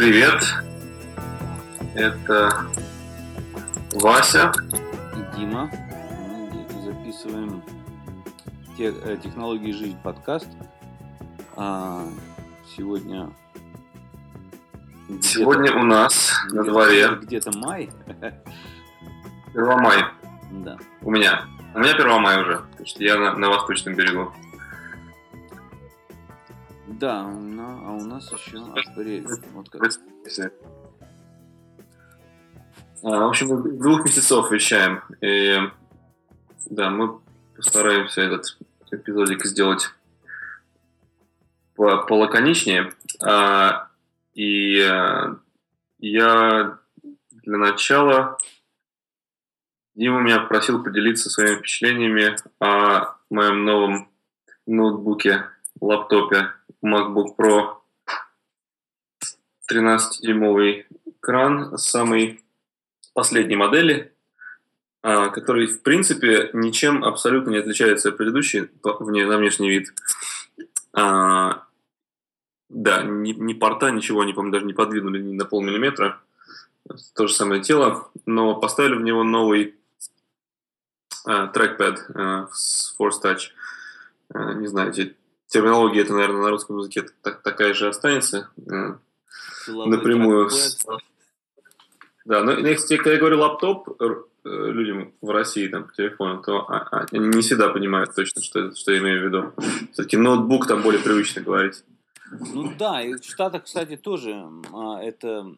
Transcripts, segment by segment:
Привет. Это Вася. И Дима. Мы записываем э, технологии жизнь подкаст. А сегодня Сегодня у нас на дворе где-то май. Первомай. Да. У меня. У меня Первомай уже, потому что я на, на восточном берегу. Да, но, а у нас еще апрель. Вот как. А, в общем, двух месяцев вещаем. И да, мы постараемся этот эпизодик сделать по полаконичнее. А, и а, я для начала Дима меня просил поделиться своими впечатлениями о моем новом ноутбуке, лаптопе MacBook Pro 13-дюймовый экран самой последней модели, а, который, в принципе, ничем абсолютно не отличается от предыдущей на внешний вид. А, да, ни, ни порта, ничего, они, по-моему, даже не подвинули ни на полмиллиметра. То же самое тело, но поставили в него новый а, трекпад а, с Force Touch. А, не знаю, терминология это, наверное, на русском языке так, такая же останется. Силовой напрямую. Да, но если когда я говорю лаптоп э, людям в России там по телефону, то а, а, они не всегда понимают точно, что, что я имею в виду. Все-таки ноутбук там более привычно говорить. Ну да, и в Штатах, кстати, тоже а, это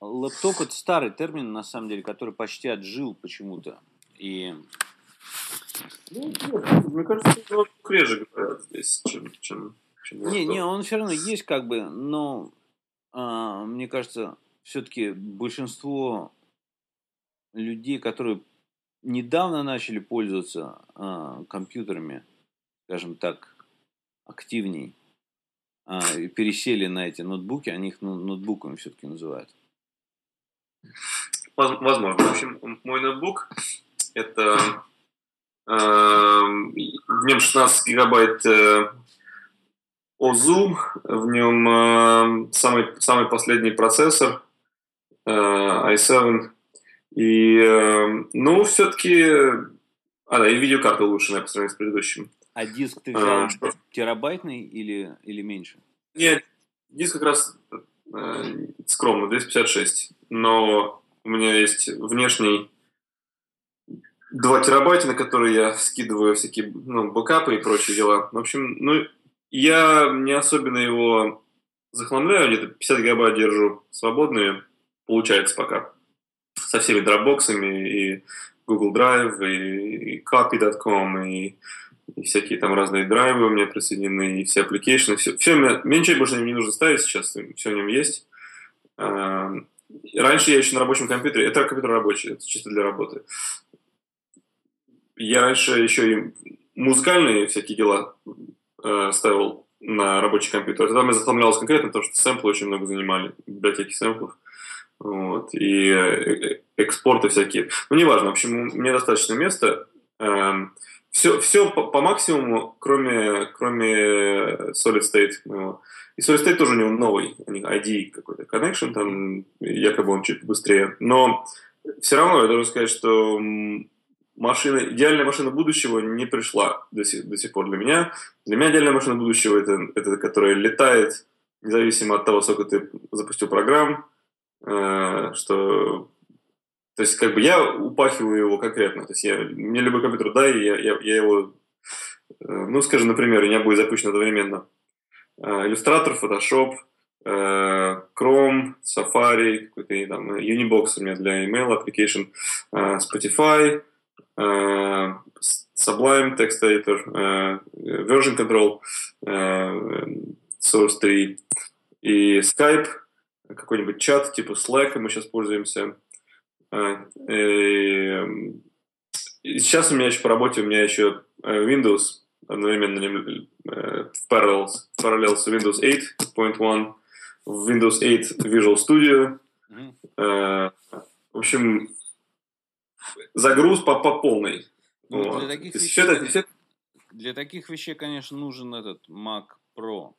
лаптоп это старый термин, на самом деле, который почти отжил почему-то. И ну, мне кажется, что реже говорят здесь, чем, чем, чем Не, не, он все равно есть как бы, но а, мне кажется, все-таки большинство людей, которые недавно начали пользоваться а, компьютерами, скажем так, активней, а, и пересели на эти ноутбуки, они их ну, ноутбуками все-таки называют. Возможно. В общем, мой ноутбук это в нем 16 гигабайт ОЗУ, в нем э, самый, самый последний процессор э, i7. И, э, ну, все-таки... А, да, и видеокарта улучшенная по сравнению с предыдущим. А диск ты взял а, терабайтный или, или меньше? Нет, диск как раз э, скромно, 256. Но у меня есть внешний 2 терабайта, на которые я скидываю всякие ну, бэкапы и прочие дела. В общем, ну, я не особенно его захламляю, где-то 50 гигабайт держу свободные, получается пока. Со всеми дропбоксами и Google Drive, и, и copy.com, и, и всякие там разные драйвы у меня присоединены, и все application, все, все мне, мне ничего больше не нужно ставить сейчас, все в нем есть. А, раньше я еще на рабочем компьютере, это компьютер рабочий, это чисто для работы я раньше еще и музыкальные всякие дела э, ставил на рабочий компьютер. Тогда мне захламлялось конкретно, потому что сэмплы очень много занимали, библиотеки сэмплов. Вот, и э, экспорты всякие. Ну, неважно, в общем, мне достаточно места. Эм, все, все по, по максимуму, кроме, кроме Solid State. И Solid State тоже у него новый, у них ID какой-то connection, там якобы он чуть быстрее. Но все равно я должен сказать, что машина, идеальная машина будущего не пришла до сих, до сих пор для меня. Для меня идеальная машина будущего это, это которая летает, независимо от того, сколько ты запустил программ, э, что то есть, как бы я упахиваю его конкретно. То есть, я, мне любой компьютер дай, я, я, я его, э, ну, скажем, например, у меня будет запущен одновременно э, Illustrator, Photoshop, э, Chrome, Safari, какой-то там Unibox у меня для email application, э, Spotify, Э, Sublime Text Editor, э, Version Control, э, Source 3 и Skype, какой-нибудь чат типа Slack мы сейчас пользуемся. И сейчас у меня еще по работе, у меня еще Windows одновременно в Parallels, Parallels Windows 8.1, Windows 8 Visual Studio. Mm-hmm. В общем, загруз по, по полной. Ну, вот. для, таких вещей, это, все... для таких вещей, конечно, нужен этот Mac Pro.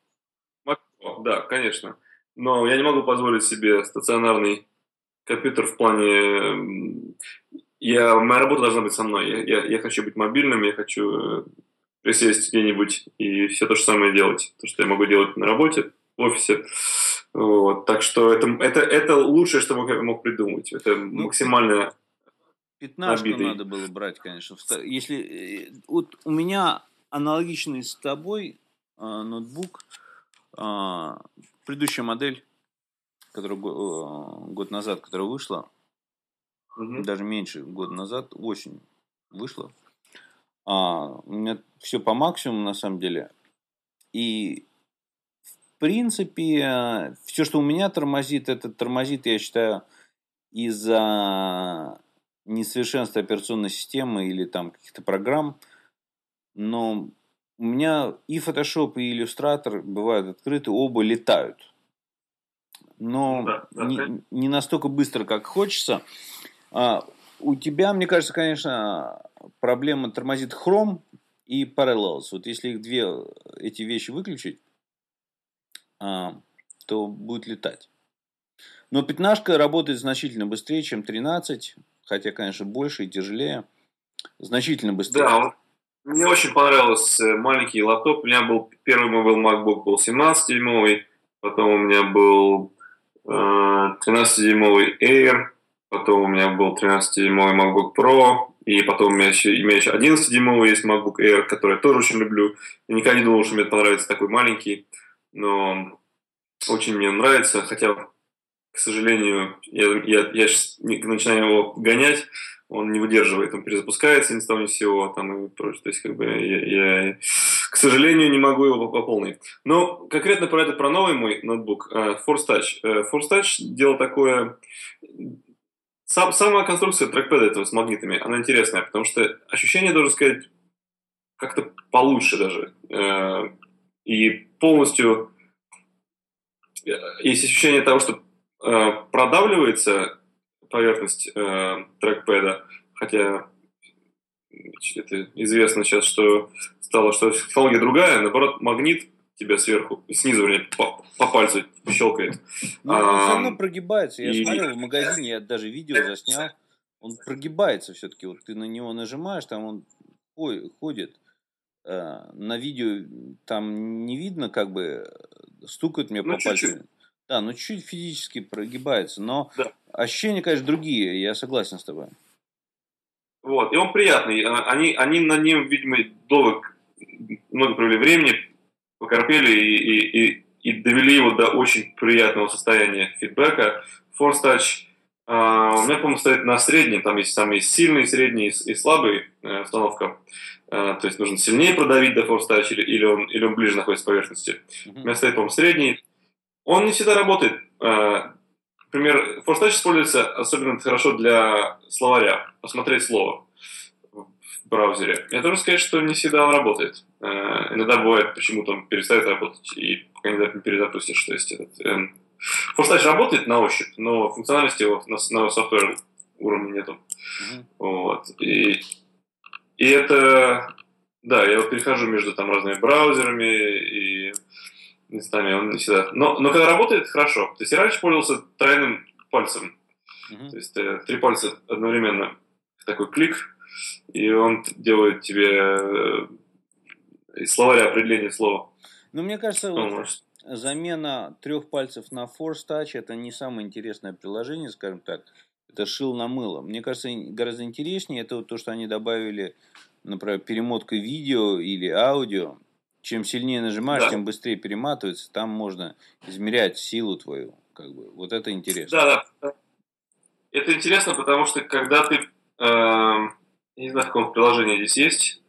Mac Pro, да, конечно. Но я не могу позволить себе стационарный компьютер в плане... Я, моя работа должна быть со мной. Я, я, я хочу быть мобильным, я хочу э, присесть где-нибудь и все то же самое делать. То, что я могу делать на работе, в офисе. Вот. Так что это, это, это лучшее, что я мог придумать. Это ну, максимально Пятнашку набитый. надо было брать, конечно. Если э, вот у меня аналогичный с тобой э, ноутбук, э, предыдущая модель, которая э, год назад, которая вышла, угу. даже меньше года назад, осень вышла. А, у меня все по максимуму на самом деле. И в принципе, все, что у меня тормозит, это тормозит, я считаю, из-за несовершенства операционной системы или там каких-то программ. Но у меня и Photoshop, и Illustrator бывают открыты, оба летают. Но да, да, не, не настолько быстро, как хочется. А, у тебя, мне кажется, конечно, проблема тормозит Chrome и Parallels. Вот если их две эти вещи выключить, а, то будет летать. Но пятнашка работает значительно быстрее, чем 13, хотя, конечно, больше и тяжелее. Значительно быстрее. Да, мне очень понравился маленький лаптоп. У меня был первый мой был MacBook был 17-дюймовый, потом у меня был э, 13-дюймовый Air, потом у меня был 13-дюймовый MacBook Pro, и потом у меня еще, у меня еще 11-дюймовый есть MacBook Air, который я тоже очень люблю. Я никогда не думал, что мне понравится такой маленький, но очень мне нравится, хотя, к сожалению, я, я, я сейчас начинаю его гонять, он не выдерживает, он перезапускается ни с того ни с сего, там и прочее. То есть, как бы, я, я, к сожалению, не могу его пополнить. Но конкретно про это, про новый мой ноутбук, uh, Force Touch. Uh, Force Touch дело такое... Сам, сама конструкция трекпэда этого с магнитами, она интересная, потому что ощущение, должен сказать, как-то получше даже. Uh, и полностью есть ощущение того, что продавливается поверхность э, трекпэда, хотя это известно сейчас, что стало, что технология другая, наоборот, магнит тебя сверху, снизу, вернее, по, по пальцу щелкает. Ну, он все равно прогибается. Я и... смотрел в магазине, я даже видео заснял. Он прогибается все-таки. Вот ты на него нажимаешь, там он ой, ходит. Э, на видео там не видно, как бы стукает мне ну, по чуть-чуть. пальцу. Да, ну чуть-чуть физически прогибается, но да. ощущения, конечно, другие, я согласен с тобой. Вот, и он приятный. А, они, они на нем, видимо, долго, много провели времени, покорпели и, и, и, и довели его до очень приятного состояния фидбэка. Force Touch Uh, у меня, по-моему, стоит на среднем, там есть, там есть сильный, средний и слабый uh, установка. Uh, то есть нужно сильнее продавить до Force Touch или, или, он, или он ближе находится к поверхности. У меня стоит, по-моему, средний. Он не всегда работает. Э, например, ForceTouch используется особенно хорошо для словаря, посмотреть слово в браузере. Я должен сказать, что не всегда он работает. Э, иногда бывает, почему-то он перестает работать, и пока не перезапустишь. То есть этот, э, ForceTouch работает на ощупь, но функциональности его на, на софтвер уровне нету. Mm-hmm. Вот. И, и это... Да, я вот перехожу между там разными браузерами и местами он не всегда. Но, но когда работает, хорошо. То есть я раньше пользовался тройным пальцем. Uh-huh. То есть э, три пальца одновременно. Такой клик, и он делает тебе э, из словаря определение слова. Ну, мне кажется, вот замена трех пальцев на Force Touch это не самое интересное приложение, скажем так. Это шил на мыло. Мне кажется, гораздо интереснее это вот то, что они добавили, например, перемотка видео или аудио чем сильнее нажимаешь, да. тем быстрее перематывается. Там можно измерять силу твою. Как бы. Вот это интересно. Да, да. Это интересно, потому что когда ты... Э, не знаю, в каком приложении здесь есть.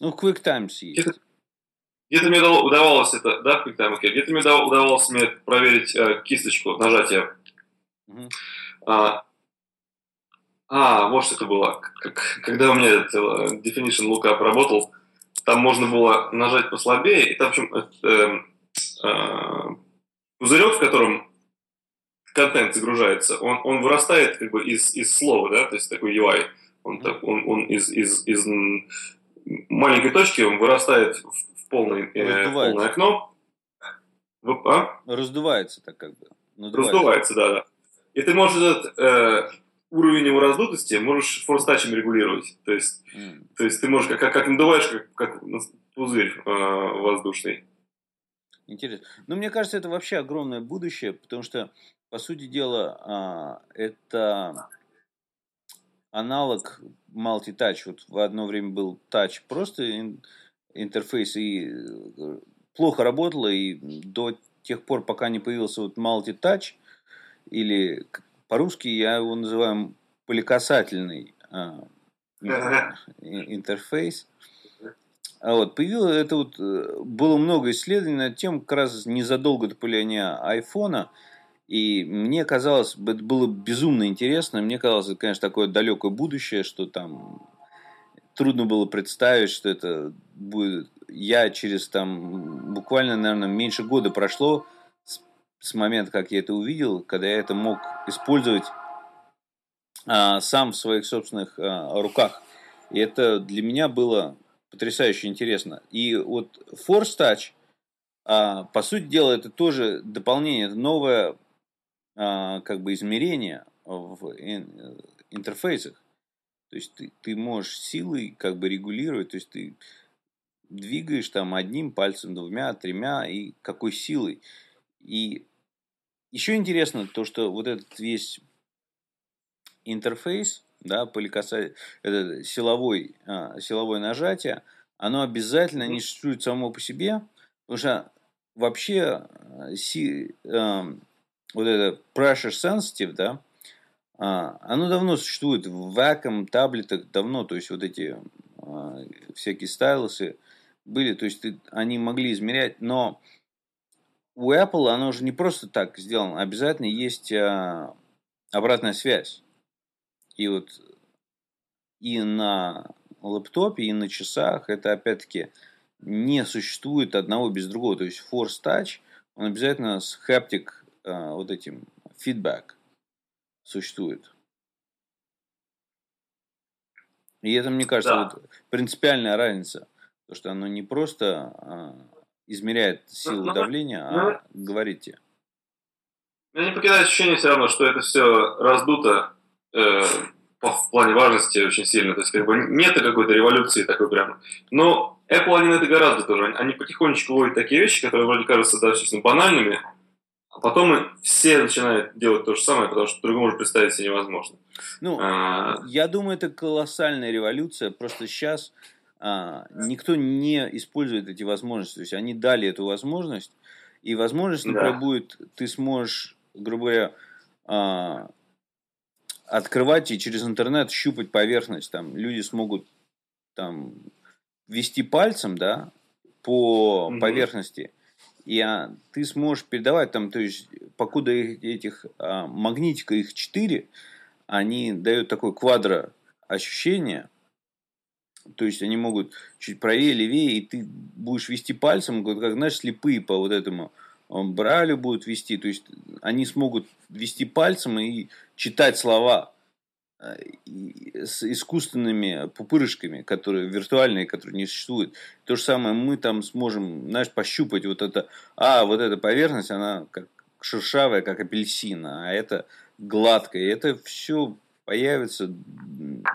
Ну, QuickTimes есть. Где-то, где-то мне удавалось это, да, QuickTime, окей. Где-то мне удавалось мне проверить э, кисточку, нажатие. Угу. А, а, вот что это было. Когда у меня этот uh, Definition Lookup работал, там можно было нажать послабее, и там, в общем, э, э, пузырек, в котором контент загружается, он, он вырастает как бы из, из слова, да, то есть такой UI. Он, так, он, он из, из, из маленькой точки он вырастает в, в, полный, э, полное окно. А? Раздувается так как бы. Надувается. Раздувается, да, да. И ты можешь этот э, уровень его раздутости можешь форстачем регулировать. То есть, mm. то есть ты можешь как, как, надуваешь, как, как пузырь э, воздушный. Интересно. Ну, мне кажется, это вообще огромное будущее, потому что, по сути дела, а, это аналог multi-touch. Вот в одно время был touch просто интерфейс и э, плохо работало, и до тех пор, пока не появился вот multi-touch, или по-русски я его называю поликасательный а, интерфейс, а вот, появилось это вот, э, было много исследований на тему как раз незадолго до появления айфона, и мне казалось, это было безумно интересно, мне казалось, это, конечно, такое далекое будущее, что там трудно было представить, что это будет... Я через там буквально, наверное, меньше года прошло с, момента, как я это увидел, когда я это мог использовать а, сам в своих собственных а, руках. И это для меня было потрясающе интересно. И вот Force Touch, а, по сути дела, это тоже дополнение, это новое а, как бы измерение в интерфейсах. То есть ты, ты можешь силой как бы регулировать, то есть ты двигаешь там одним пальцем, двумя, тремя, и какой силой. И еще интересно то, что вот этот весь интерфейс, да, поликаса... это силовой, а, силовое нажатие, оно обязательно не существует само по себе, потому что вообще а, си, э, вот это pressure sensitive, да, а, оно давно существует в вакуум таблетах давно, то есть вот эти а, всякие стайлусы были, то есть они могли измерять, но у Apple оно уже не просто так сделано, обязательно есть а, обратная связь. И вот и на лэптопе, и на часах это опять-таки не существует одного без другого. То есть Force Touch, он обязательно с haptic а, вот этим feedback существует. И это, мне кажется, да. вот принципиальная разница. То, что оно не просто а, измеряет силу но, ну, ну, давления, но, а но, говорите. Меня не покидает ощущение все равно, что это все раздуто э, в плане важности очень сильно. То есть, как бы нет какой-то революции такой прям. Но Apple, они на это гораздо тоже. Они потихонечку ловят такие вещи, которые вроде кажутся достаточно банальными, а потом все начинают делать то же самое, потому что другому уже представить себе невозможно. Ну, а... я думаю, это колоссальная революция. Просто сейчас никто не использует эти возможности. То есть они дали эту возможность, и возможность, например, да. будет, ты сможешь, грубо говоря, а, открывать и через интернет щупать поверхность. Там люди смогут там вести пальцем, да, по mm поверхности и а, ты сможешь передавать там, то есть, покуда этих а, магнитика их 4, они дают такое квадро ощущение, то есть они могут чуть правее, левее, и ты будешь вести пальцем, как, знаешь, слепые по вот этому бралю будут вести, то есть они смогут вести пальцем и читать слова с искусственными пупырышками, которые виртуальные, которые не существуют. То же самое мы там сможем, знаешь, пощупать вот это, а, вот эта поверхность, она как шершавая, как апельсин, а это гладкая. И это все появится,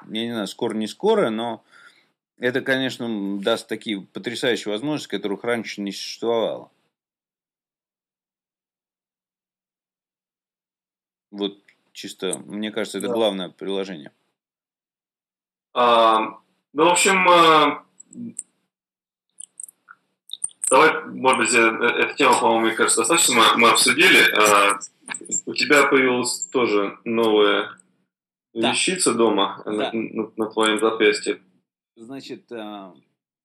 я не знаю, скоро не скоро, но это, конечно, даст такие потрясающие возможности, которых раньше не существовало. Вот Чисто, мне кажется, это да. главное приложение. А, ну, в общем, а, давай, может быть, э, эта тема, по-моему, мне кажется, достаточно мы, мы обсудили. А, у тебя появилась тоже новая да. вещица дома да. на, на, на твоем запястье. Значит, а,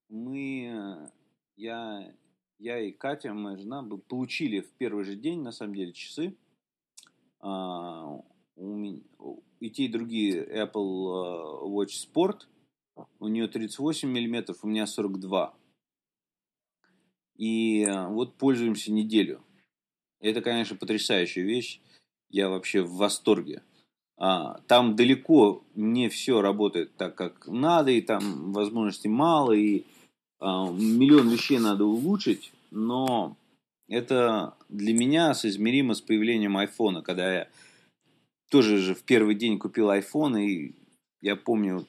мы, я, я и Катя, моя жена, получили в первый же день, на самом деле, часы меня, и те, и другие Apple э, Watch Sport. У нее 38 миллиметров, у меня 42. И э, вот пользуемся неделю. Это, конечно, потрясающая вещь. Я вообще в восторге. А, там далеко не все работает так, как надо, и там возможностей мало, и а, миллион вещей надо улучшить, но это для меня соизмеримо с появлением айфона, когда я тоже же в первый день купил iPhone, и я помню,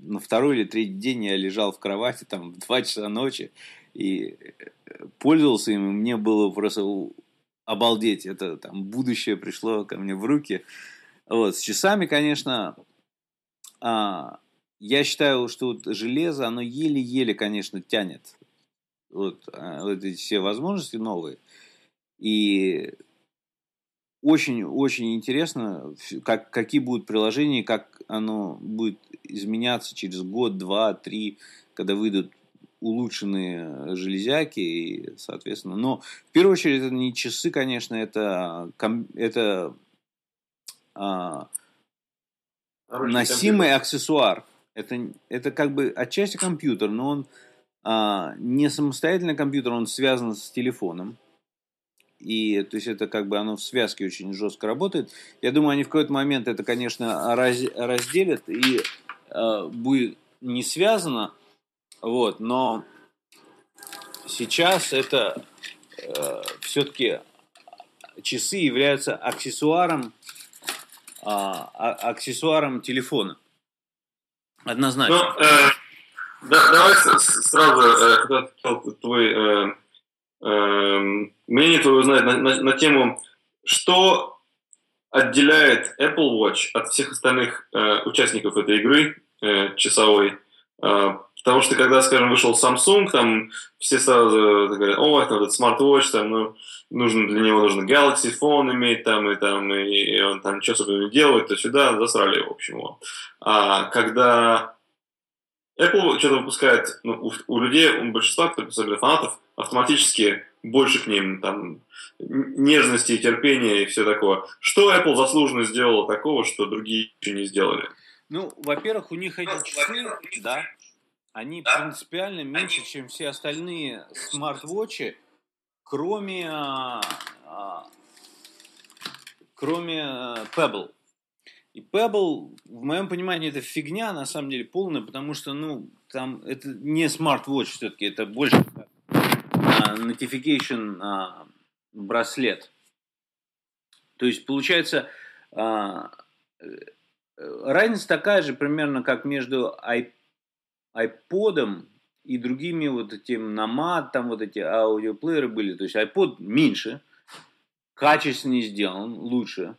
на второй или третий день я лежал в кровати там в 2 часа ночи и э, пользовался им, и мне было просто обалдеть. Это там будущее пришло ко мне в руки. Вот, с часами, конечно, а, я считаю, что вот железо, оно еле-еле, конечно, тянет вот, а, вот эти все возможности новые. И очень-очень интересно, как, какие будут приложения, как оно будет изменяться через год, два, три, когда выйдут улучшенные железяки, и, соответственно. Но в первую очередь это не часы, конечно, это, это а, носимый компьютер. аксессуар. Это, это как бы отчасти компьютер, но он а, не самостоятельный компьютер, он связан с телефоном. И то есть это как бы оно в связке очень жестко работает. Я думаю, они в какой-то момент это, конечно, раз, разделят и э, будет не связано. Вот, но сейчас это э, все-таки часы являются аксессуаром, э, аксессуаром телефона. Однозначно. Ну, э, да, давай сразу э, твой э, Эм, мнение твое узнать на, на, на тему, что отделяет Apple Watch от всех остальных э, участников этой игры э, часовой. Э, потому что когда, скажем, вышел Samsung, там все сразу говорят, о, это этот смарт-вотч, там, ну, нужно для него нужно Galaxy Phone иметь, там, и там, и, и он там что особенно не делает, то сюда засрали, в общем, вот. А когда Apple что-то выпускает, ну, у, у людей, у большинства, особенно фанатов, автоматически больше к ним там нежности и терпения и все такое. Что Apple заслуженно сделала такого, что другие еще не сделали? Ну, во-первых, у них эти часы, да, они да? принципиально меньше, они... чем все остальные смарт-вотчи, кроме, а, а, кроме а, Pebble. И Pebble, в моем понимании, это фигня, на самом деле, полная, потому что, ну, там, это не смарт-вотч все-таки, это больше notification а, браслет. То есть получается э, разница такая же примерно, как между iPod и другими вот этим намат, там вот эти аудиоплееры были. То есть iPod меньше, качественнее сделан, лучше.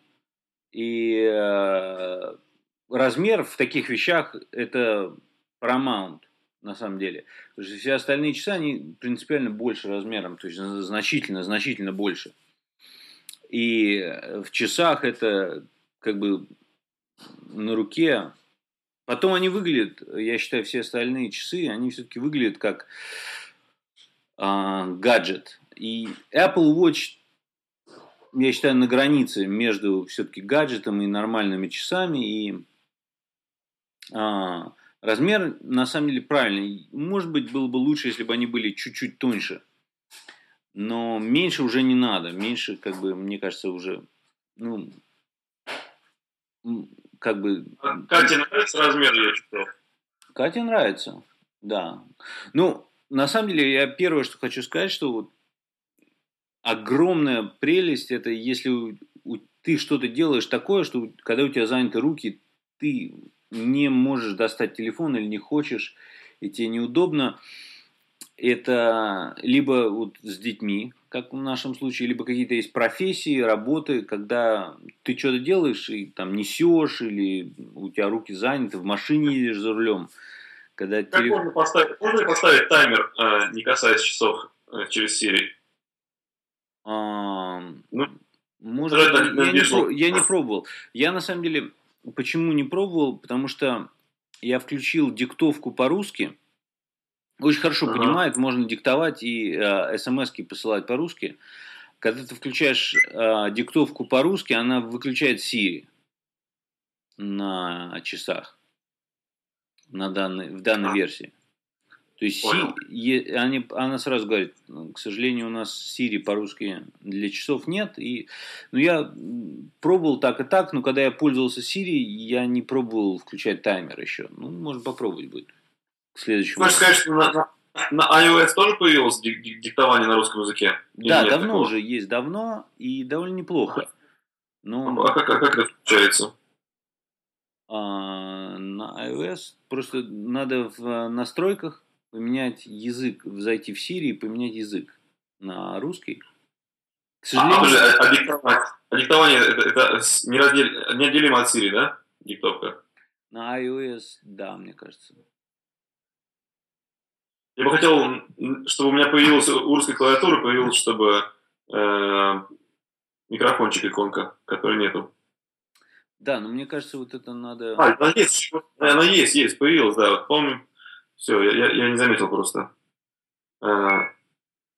И э, размер в таких вещах это Paramount на самом деле. Потому что все остальные часы, они принципиально больше размером, то есть значительно, значительно больше. И в часах это как бы на руке. Потом они выглядят, я считаю, все остальные часы, они все-таки выглядят как а, гаджет. И Apple Watch, я считаю, на границе между все-таки гаджетом и нормальными часами. И а, Размер на самом деле правильный. Может быть, было бы лучше, если бы они были чуть-чуть тоньше. Но меньше уже не надо. Меньше, как бы, мне кажется, уже, ну, как бы... Кате нравится размер, я читал. Кате нравится, да. Ну, на самом деле, я первое, что хочу сказать, что вот огромная прелесть, это если у, у, ты что-то делаешь такое, что когда у тебя заняты руки, ты не можешь достать телефон или не хочешь, и тебе неудобно, это либо вот с детьми, как в нашем случае, либо какие-то есть профессии, работы, когда ты что-то делаешь и там несешь, или у тебя руки заняты, в машине едешь за рулем. Когда как телеф... можно, поставить, можно поставить таймер, э, не касаясь часов, э, через Siri? А, ну, может, я, не, я не пробовал. Я на самом деле Почему не пробовал? Потому что я включил диктовку по-русски. Очень хорошо ага. понимает, можно диктовать и э, смс посылать по-русски. Когда ты включаешь э, диктовку по-русски, она выключает Siri на часах на данной, в данной версии. То есть Си, они, она сразу говорит, к сожалению, у нас Siri по-русски для часов нет. И, ну, я пробовал так и так, но когда я пользовался Siri, я не пробовал включать таймер еще. Ну, можно попробовать будет. К следующему. Можешь сказать, что на, на iOS тоже появилось диктование на русском языке? да, давно такого? уже есть, давно и довольно неплохо. Ну, а как, а как это получается? А, на iOS просто надо в настройках поменять язык, зайти в Siri и поменять язык на русский. К сожалению... А, а, а, диктование, а диктование это, это нераздел, неотделимо от Siri, да? Диктовка. На iOS, да, мне кажется. Я бы хотел, чтобы у меня появилась у русской клавиатуры, появилась, чтобы э, микрофончик иконка, которой нету. Да, но мне кажется, вот это надо... А, она есть, она есть, есть, появилась, да, вот помню. Все, я, я, не заметил просто. А,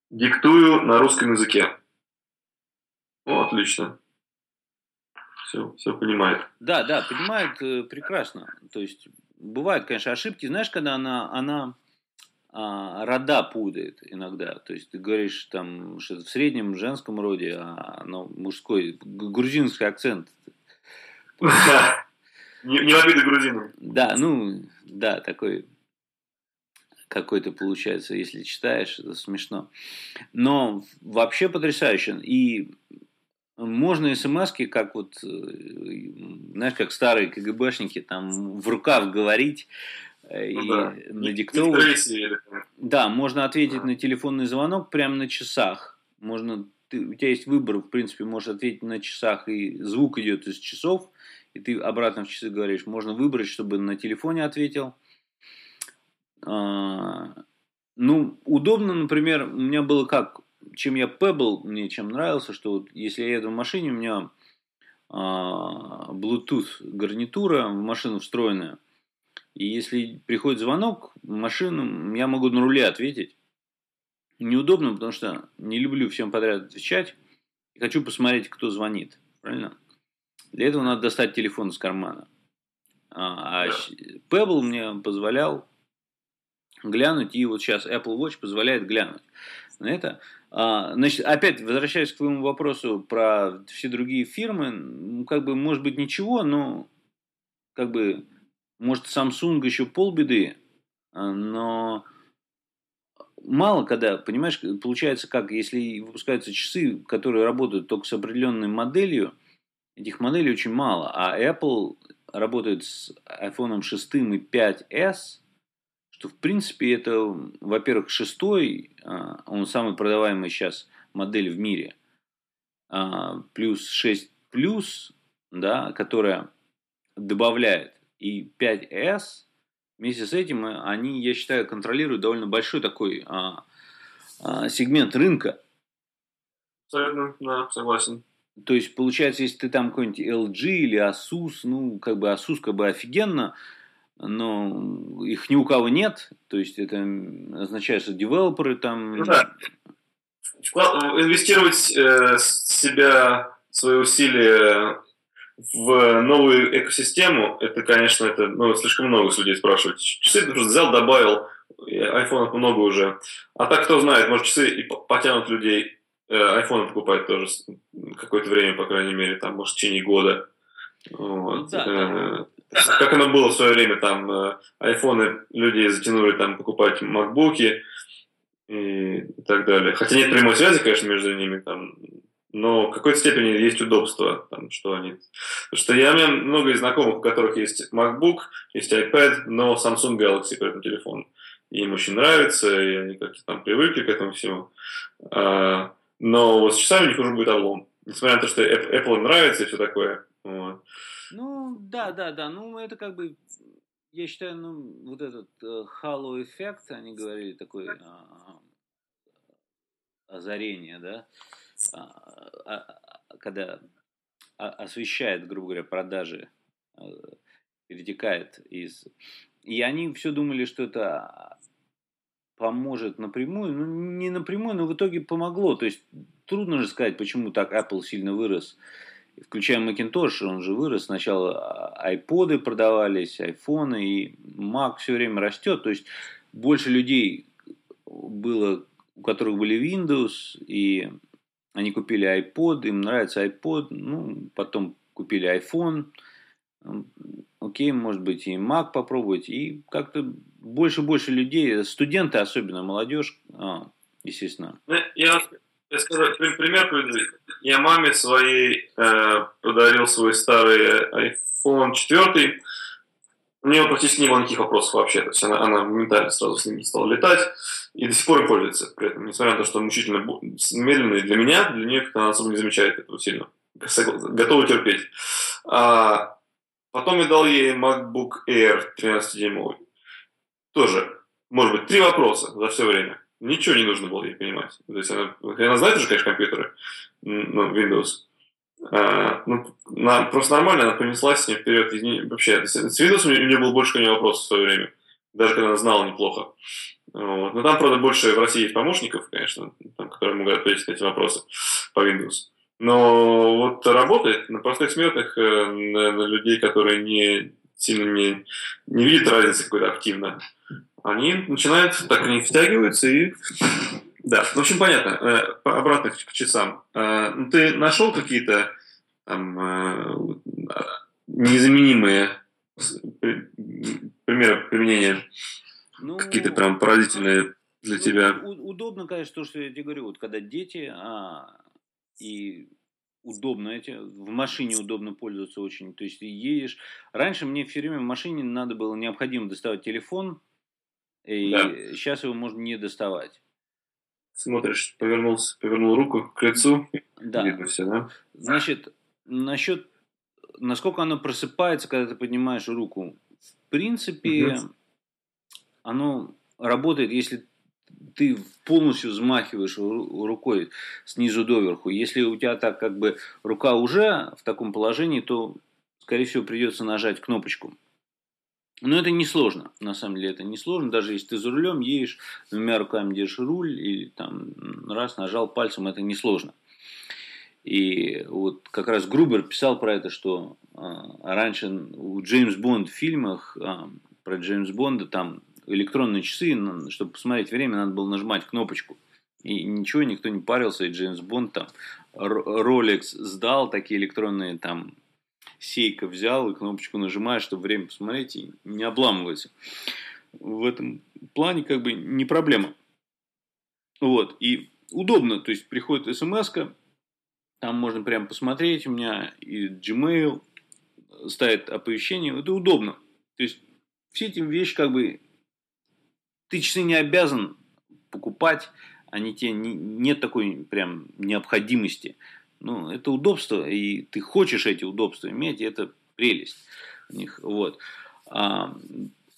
диктую на русском языке. О, отлично. Все, все понимает. Да, да, понимает э, прекрасно. То есть бывают, конечно, ошибки. Знаешь, когда она, она а, рода путает иногда. То есть ты говоришь там, что в среднем женском роде, а оно мужской, грузинский акцент. Не, не грузинам. Да, ну, да, такой какой-то получается, если читаешь, это смешно. Но вообще потрясающе. И можно смс как вот, э, знаешь, как старые КГБшники, там в рукав говорить, и да. надиктовывать. Да, можно ответить на телефонный звонок прямо на часах. Можно, ты, у тебя есть выбор, в принципе, можешь ответить на часах, и звук идет из часов, и ты обратно в часы говоришь. Можно выбрать, чтобы на телефоне ответил. А, ну, удобно, например, у меня было как, чем я Pebble, мне чем нравился, что вот если я еду в машине, у меня а, Bluetooth гарнитура в машину встроенная – и если приходит звонок машину, я могу на руле ответить. Неудобно, потому что не люблю всем подряд отвечать. И хочу посмотреть, кто звонит. Правильно? Для этого надо достать телефон из кармана. А, а Pebble мне позволял глянуть, и вот сейчас Apple Watch позволяет глянуть на это. А, значит, опять возвращаясь к твоему вопросу про все другие фирмы, ну, как бы, может быть, ничего, но как бы может, Samsung еще полбеды, а, но мало когда, понимаешь, получается как, если выпускаются часы, которые работают только с определенной моделью, этих моделей очень мало, а Apple работает с iPhone 6 и 5s, что в принципе это, во-первых, шестой, а, он самый продаваемый сейчас модель в мире, а, плюс 6 плюс, да, которая добавляет и 5S, вместе с этим э, они, я считаю, контролируют довольно большой такой а, а, сегмент рынка. Абсолютно, да, согласен. То есть, получается, если ты там какой-нибудь LG или Asus, ну, как бы Asus как бы офигенно, но их ни у кого нет, то есть это означает, что девелоперы там... Ну, да. Инвестировать э, себя, свои усилия в новую экосистему, это, конечно, это ну, слишком много с людей спрашивать. Часы ты просто взял, добавил, айфонов много уже. А так, кто знает, может, часы и потянут людей, э, айфоны покупать тоже какое-то время, по крайней мере, там, может, в течение года. Вот. Да. Э, как оно было в свое время, там, э, айфоны людей затянули там покупать макбуки и так далее. Хотя нет прямой связи, конечно, между ними, там, но в какой-то степени есть удобство, там, что они... Потому что я, у меня много знакомых, у которых есть MacBook, есть iPad, но Samsung Galaxy при этом телефон. И им очень нравится, и они как-то там привыкли к этому всему. А, но вот с часами у них уже будет облом. Несмотря на то, что Apple нравится и все такое. Вот. Ну, да, да, да. Ну, это как бы, я считаю, ну, вот этот uh, halo эффект, они говорили, такой uh, озарение, да, когда освещает, грубо говоря, продажи, э, перетекает из... И они все думали, что это поможет напрямую. Ну, не напрямую, но в итоге помогло. То есть, трудно же сказать, почему так Apple сильно вырос. Включая Macintosh, он же вырос. Сначала iPod продавались, айфоны, и Mac все время растет. То есть, больше людей было, у которых были Windows, и они купили iPod, им нравится iPod, ну, потом купили iPhone, окей, может быть, и Mac попробовать, и как-то больше и больше людей, студенты особенно, молодежь, а, естественно. Ну, я, я скажу, пример. Я маме своей э, подарил свой старый iPhone 4, у нее практически не было никаких вопросов вообще. То есть она, она моментально сразу с ними стала летать и до сих пор им пользуется при этом. Несмотря на то, что мучительно медленный для меня, для нее она особо не замечает этого сильно. Готова терпеть. А потом я дал ей MacBook Air 13-дюймовый. Тоже, может быть, три вопроса за все время. Ничего не нужно было ей понимать. То есть она, она знает уже, конечно, компьютеры, ну, Windows. А, ну, на, просто нормально, она понеслась с ним вперед. И, вообще, с Windows у нее был больше к нее вопросов в свое время. Даже когда она знала неплохо. Вот. Но там, правда, больше в России есть помощников, конечно, там, которые могут ответить на эти вопросы по Windows. Но вот работает на простых смертных, э, на, на людей, которые не сильно не, не видят разницы какой-то активно, они начинают, так они втягиваются и да, в общем, понятно. Э, обратно к часам. Э, ну, ты нашел какие-то там э, незаменимые примеры применения? Ну, какие-то прям поразительные для ну, тебя? Удобно, конечно, то, что я тебе говорю. Вот когда дети, а, и удобно эти, в машине удобно пользоваться очень. То есть ты едешь. Раньше мне все время в машине надо было необходимо доставать телефон, и да. сейчас его можно не доставать смотришь, повернулся, повернул руку к лицу, да. видно все, да? Значит, насчет, насколько оно просыпается, когда ты поднимаешь руку. В принципе, угу. оно работает, если ты полностью взмахиваешь рукой снизу доверху. Если у тебя так как бы рука уже в таком положении, то, скорее всего, придется нажать кнопочку. Но это не сложно, на самом деле это не сложно, даже если ты за рулем едешь, двумя руками держишь руль и там раз нажал пальцем, это не сложно. И вот как раз Грубер писал про это, что а, раньше у Джеймс Бонд в фильмах а, про Джеймс Бонда там электронные часы, чтобы посмотреть время, надо было нажимать кнопочку. И ничего, никто не парился, и Джеймс Бонд там Rolex сдал, такие электронные там сейка взял и кнопочку нажимаешь, чтобы время посмотреть и не обламывается. В этом плане как бы не проблема. Вот. И удобно. То есть приходит смс там можно прям посмотреть. У меня и Gmail ставит оповещение. Это удобно. То есть все эти вещи как бы ты часы не обязан покупать, они тебе не, нет такой прям необходимости. Ну, это удобство, и ты хочешь эти удобства иметь, и это прелесть у них. Вот. А,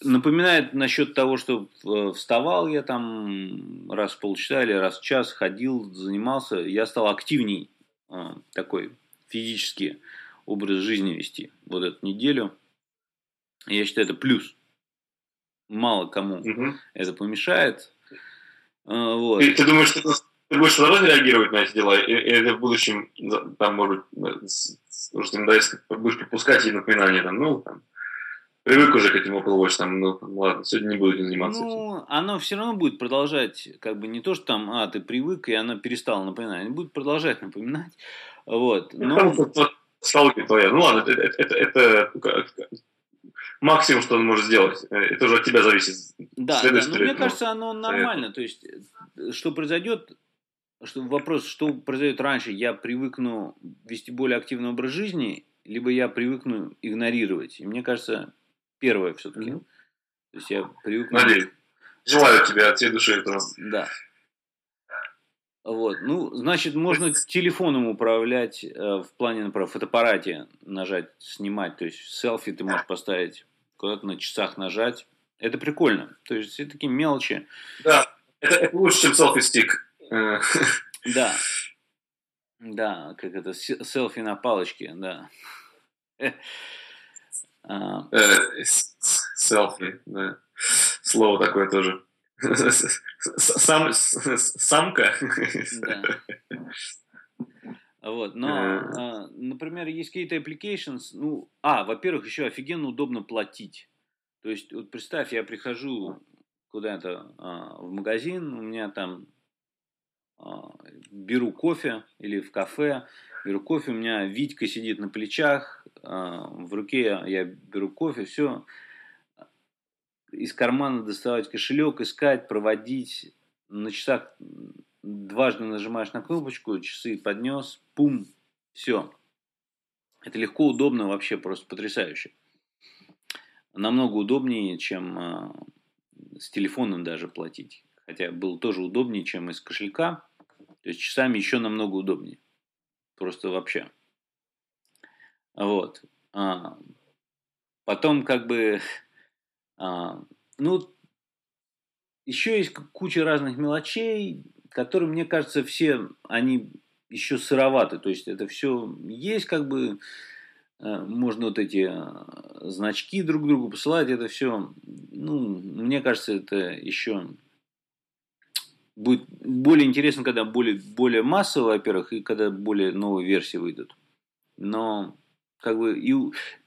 напоминает насчет того, что вставал я там раз в полчаса или раз в час, ходил, занимался, я стал активней а, такой физически образ жизни вести вот эту неделю. Я считаю, это плюс. Мало кому угу. это помешает. А, вот. Ты, ты думаешь, что ты будешь сразу реагировать на эти дела, или в будущем, там, может быть, может, надоест, будешь пропускать и напоминания, там, ну, там, привык уже к этим Apple Watch, там, ну, ладно, сегодня не буду этим заниматься. Ну, этим. оно все равно будет продолжать, как бы не то, что там, а, ты привык, и оно перестало напоминать, оно будет продолжать напоминать, вот. Ну, но... Ну, Сталки твоя. Ну ладно, это, это, это, это максимум, что он может сделать. Это уже от тебя зависит. Да, да но мне кажется, оно нормально. То есть, что произойдет, что вопрос, что произойдет раньше, я привыкну вести более активный образ жизни, либо я привыкну игнорировать. И мне кажется, первое все-таки. Mm-hmm. То есть я привыкну... Надеюсь. Желаю тебе от всей души этого. Да. Вот, ну, значит, можно телефоном управлять э, в плане, например, фотоаппарате нажать, снимать, то есть селфи ты можешь поставить, куда-то на часах нажать. Это прикольно. То есть все такие мелочи. Да, это, это лучше, чем селфи-стик. Да. Да, как это, селфи на палочке, да. А. Э, селфи, да. Слово такое тоже. Сам, самка. Да. Вот, но, э. а, например, есть какие-то applications, ну, а, во-первых, еще офигенно удобно платить. То есть, вот представь, я прихожу куда-то а, в магазин, у меня там беру кофе или в кафе, беру кофе, у меня Витька сидит на плечах, а, в руке я беру кофе, все. Из кармана доставать кошелек, искать, проводить. На часах дважды нажимаешь на кнопочку, часы поднес, пум, все. Это легко, удобно, вообще просто потрясающе. Намного удобнее, чем э, с телефоном даже платить. Хотя было тоже удобнее, чем из кошелька. То есть часами еще намного удобнее. Просто вообще. Вот. А, потом как бы... А, ну, еще есть куча разных мелочей, которые, мне кажется, все они еще сыроваты. То есть это все есть как бы э, можно вот эти э, значки друг другу посылать, это все, ну, мне кажется, это еще будет более интересно, когда более, более массово, во-первых, и когда более новые версии выйдут. Но как бы и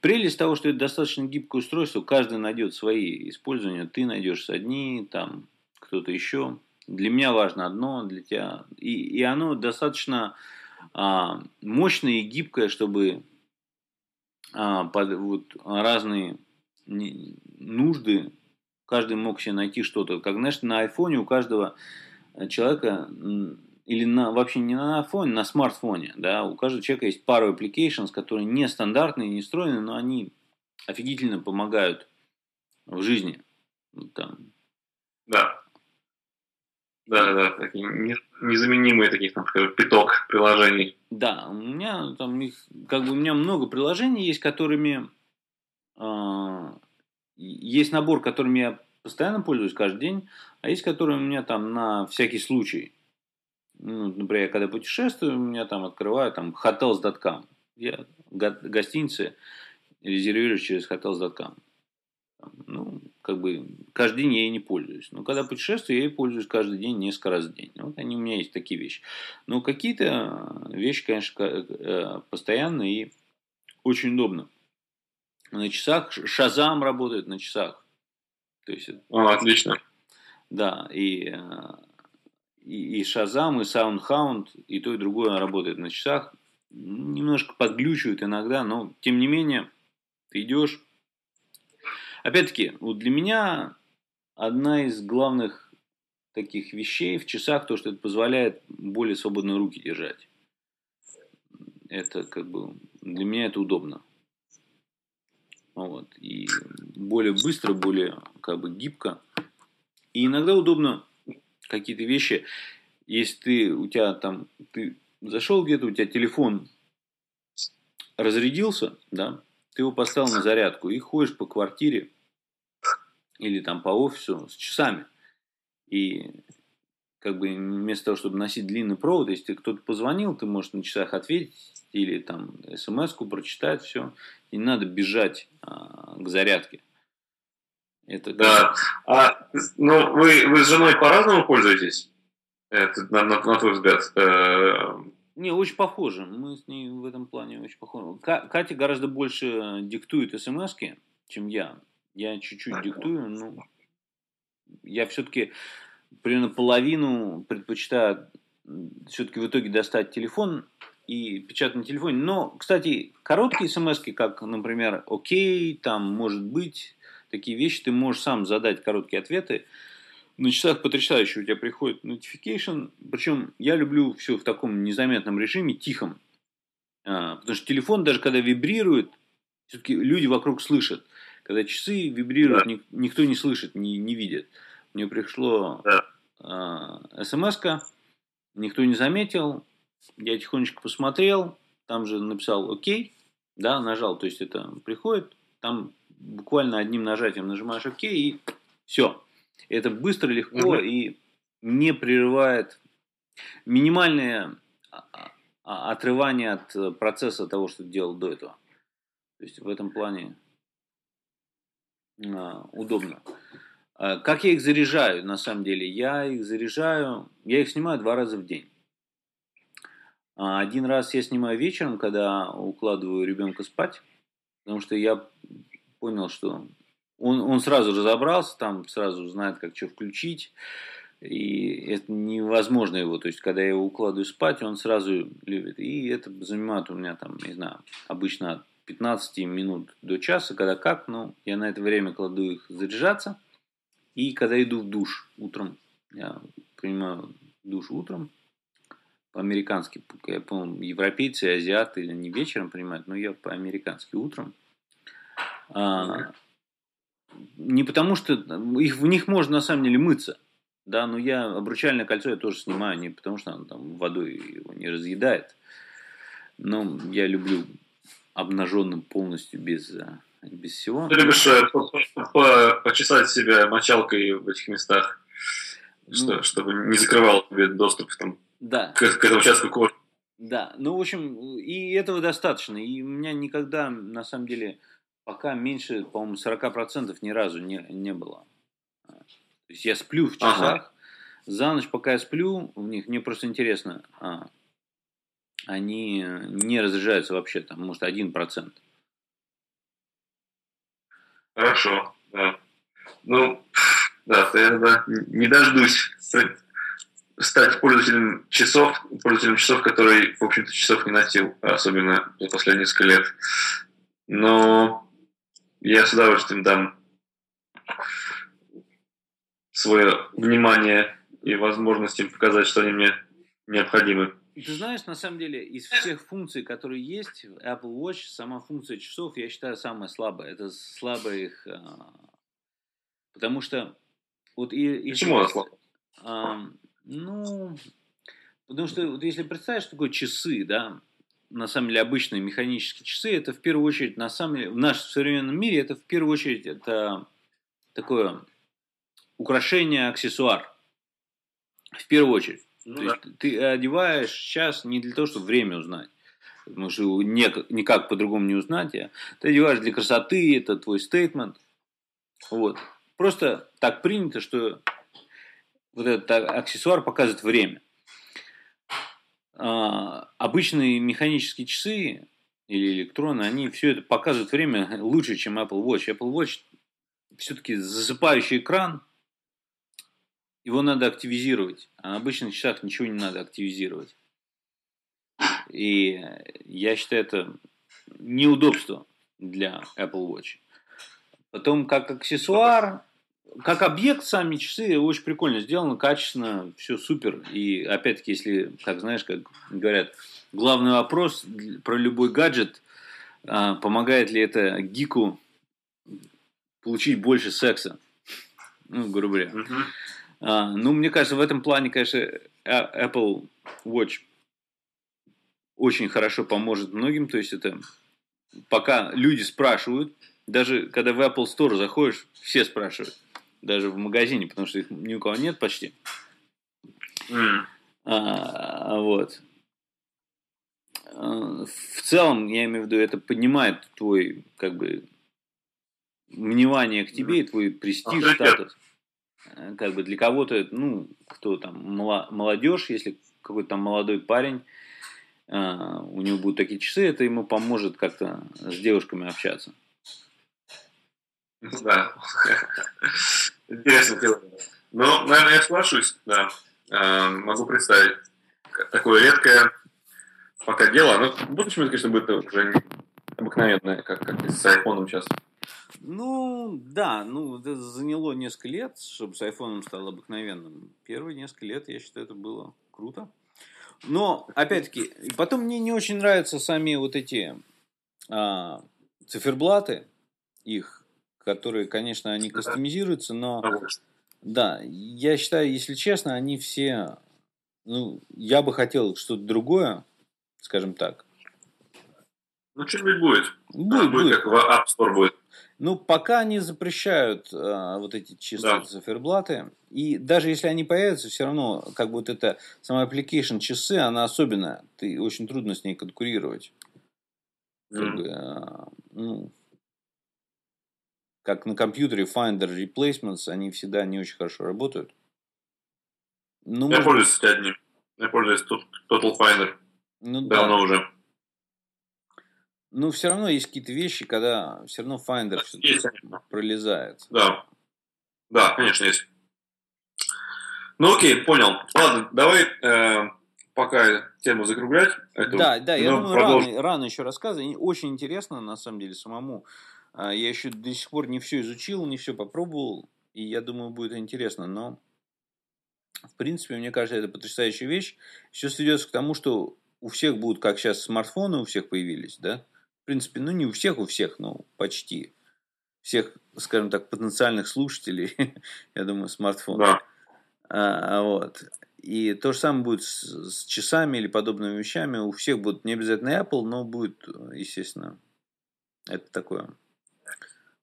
прелесть того, что это достаточно гибкое устройство, каждый найдет свои использования, ты найдешь одни, там кто-то еще. Для меня важно одно, для тебя. И, и оно достаточно а, мощное и гибкое, чтобы а, под вот, разные нужды каждый мог себе найти что-то. Как, знаешь, на айфоне у каждого человека или на, вообще не на айфоне, на смартфоне, да, у каждого человека есть пару applications, которые не стандартные, не стройные, но они офигительно помогают в жизни. Там. Да. Да, да, такие незаменимые таких, там, скажем, пяток приложений. Да, у меня там их, как бы у меня много приложений есть, которыми э, есть набор, которыми я постоянно пользуюсь каждый день, а есть которые у меня там на всякий случай. Ну, например, когда путешествую, у меня там открываю там hotels.com. Я гостиницы резервирую через hotels.com. Ну, как бы каждый день я ей не пользуюсь. Но когда путешествую, я ей пользуюсь каждый день, несколько раз в день. Вот они у меня есть такие вещи. Но какие-то вещи, конечно, э, постоянно и очень удобно. На часах Шазам работает на часах. То есть, О, отлично. Да, и, э, и, и Шазам, и Soundhound, и то, и другое работает на часах. Немножко подглючивают иногда, но тем не менее, ты идешь. Опять-таки, вот для меня одна из главных таких вещей в часах, то, что это позволяет более свободно руки держать. Это как бы для меня это удобно. Вот. И более быстро, более как бы гибко. И иногда удобно какие-то вещи, если ты, у тебя там, ты зашел где-то, у тебя телефон разрядился, да, ты его поставил на зарядку и ходишь по квартире или там по офису с часами. И как бы вместо того, чтобы носить длинный провод, если кто-то позвонил, ты можешь на часах ответить или там смс-ку прочитать, все. И не надо бежать а, к зарядке. Это да. А, ну, вы, вы с женой по-разному пользуетесь? Это, на, на, на твой взгляд? Э, не, очень похоже. Мы с ней в этом плане очень похожи. Катя гораздо больше диктует смс чем я. Я чуть-чуть диктую, но я все-таки примерно половину предпочитаю все-таки в итоге достать телефон и печатать на телефоне. Но, кстати, короткие смс как, например, окей, там, может быть, такие вещи, ты можешь сам задать короткие ответы. На часах потрясающе у тебя приходит notification. Причем я люблю все в таком незаметном режиме, тихом. А, потому что телефон, даже когда вибрирует, все-таки люди вокруг слышат. Когда часы вибрируют, да. никто не слышит, не, не видит. Мне пришло да. э, смс никто не заметил, я тихонечко посмотрел, там же написал «Окей», да, нажал, то есть это приходит, там буквально одним нажатием нажимаешь «Окей» и все. Это быстро, легко угу. и не прерывает минимальное а, а, отрывание от процесса того, что ты делал до этого. То есть в этом плане а, удобно. А, как я их заряжаю, на самом деле? Я их заряжаю, я их снимаю два раза в день. А, один раз я снимаю вечером, когда укладываю ребенка спать, потому что я понял, что он, он сразу разобрался, там сразу знает, как что включить. И это невозможно его, то есть, когда я его укладываю спать, он сразу любит. И это занимает у меня там, не знаю, обычно от 15 минут до часа, когда как, но я на это время кладу их заряжаться. И когда иду в душ утром, я принимаю душ утром, по-американски, я помню, европейцы, азиаты не вечером принимают, но я по-американски утром. А, не потому что их, в них можно на самом деле мыться, да, но я обручальное кольцо я тоже снимаю не потому, что оно там водой его не разъедает. Но я люблю обнаженным полностью без, э, без всего. Ты любишь э, почесать себя мочалкой в этих местах, ну, чтобы не закрывал тебе доступ там, да. к, к этому участку кожи. Да, ну, в общем, и этого достаточно. И у меня никогда, на самом деле, пока меньше, по-моему, 40% ни разу не, не было. То есть я сплю в часах, ага. за ночь, пока я сплю, в них, мне просто интересно, а, они не разряжаются вообще, там, может, один процент. Хорошо, да. Ну, да, я да, не дождусь стать пользователем часов, пользователем часов, который, в общем-то, часов не носил, особенно за последние несколько лет. Но я с удовольствием дам свое внимание и возможность им показать, что они мне необходимы. Ты знаешь, на самом деле, из всех функций, которые есть в Apple Watch, сама функция часов, я считаю, самая слабая. Это слабая их... А, потому что... Вот и, Почему она слабая? А, ну, потому что вот если представить, что такое часы, да, на самом деле обычные механические часы, это в первую очередь, на самом деле, в нашем современном мире, это в первую очередь, это такое украшение, аксессуар. В первую очередь. Ну, То да. есть ты одеваешь сейчас не для того, чтобы время узнать. Потому что не, никак по-другому не узнать. А ты одеваешь для красоты, это твой стейтмент. Вот. Просто так принято, что вот этот аксессуар показывает время. А, обычные механические часы или электроны, они все это показывают время лучше, чем Apple Watch. Apple Watch все-таки засыпающий экран, его надо активизировать. А на обычных часах ничего не надо активизировать. И я считаю, это неудобство для Apple Watch. Потом, как аксессуар, как объект сами часы очень прикольно сделано, качественно, все супер. И опять-таки, если, как знаешь, как говорят, главный вопрос про любой гаджет, а, помогает ли это гику получить больше секса, ну, грубо говоря. Uh-huh. А, ну, мне кажется, в этом плане, конечно, Apple Watch очень хорошо поможет многим. То есть это пока люди спрашивают, даже когда в Apple Store заходишь, все спрашивают. Даже в магазине, потому что их ни у кого нет почти. Mm. А, вот. В целом, я имею в виду, это поднимает твой, как бы, внимание к тебе и твой престиж, статус. Э, как бы для кого-то, ну, кто там, молодежь, если какой-то там молодой парень, э, у него будут такие часы, это ему поможет как-то с девушками общаться. Да. Интересно дело. Ну, наверное, я соглашусь, да. Э, могу представить такое редкое пока дело. Но в будущем, конечно, будет уже обыкновенное, как, как и с айфоном сейчас. Ну, да, ну, это заняло несколько лет, чтобы с айфоном стало обыкновенным. Первые несколько лет, я считаю, это было круто. Но, опять-таки, потом мне не очень нравятся сами вот эти а, циферблаты, их, которые, конечно, они кастомизируются, но, да, я считаю, если честно, они все, ну, я бы хотел что-то другое, скажем так. Ну, что-нибудь будет. Будет, будет. Как в App Store будет. Ну, пока не запрещают а, вот эти чистые да. циферблаты. И даже если они появятся, все равно, как бы вот эта сама application часы, она особенная. Ты очень трудно с ней конкурировать. Как mm. бы, а, ну, как на компьютере Finder Replacements, они всегда не очень хорошо работают. Ну, Я может... пользуюсь одним. Я пользуюсь Total Finder. Ну, Давно да. уже. Ну, все равно есть какие-то вещи, когда все равно Finder есть, пролезает. Да. Да, конечно, есть. Ну окей, понял. Ладно, давай э, пока тему закруглять. Эту, да, да, я думаю, продолжим. рано, рано еще рассказывать. Очень интересно, на самом деле, самому. А, я еще до сих пор не все изучил, не все попробовал, и я думаю, будет интересно. Но, в принципе, мне кажется, это потрясающая вещь. Все сведется к тому, что у всех будут, как сейчас смартфоны у всех появились, да? В принципе, ну не у всех, у всех, но почти. Всех, скажем так, потенциальных слушателей, я думаю, смартфон. Да. А, вот. И то же самое будет с, с часами или подобными вещами. У всех будут не обязательно Apple, но будет, естественно, это такое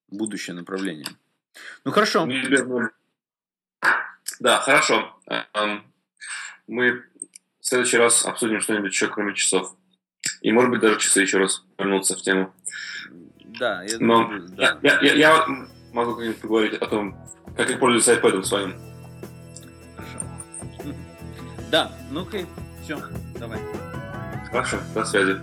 будущее направление. Ну хорошо. Да, хорошо. Мы в следующий раз обсудим что-нибудь еще, кроме часов. И, может быть, даже часы еще раз вернуться в тему. Да, я Но думаю, да. Я, я, я могу как-нибудь поговорить о том, как я пользуюсь iPad своим. Да, ну окей, все, давай. Хорошо, до связи.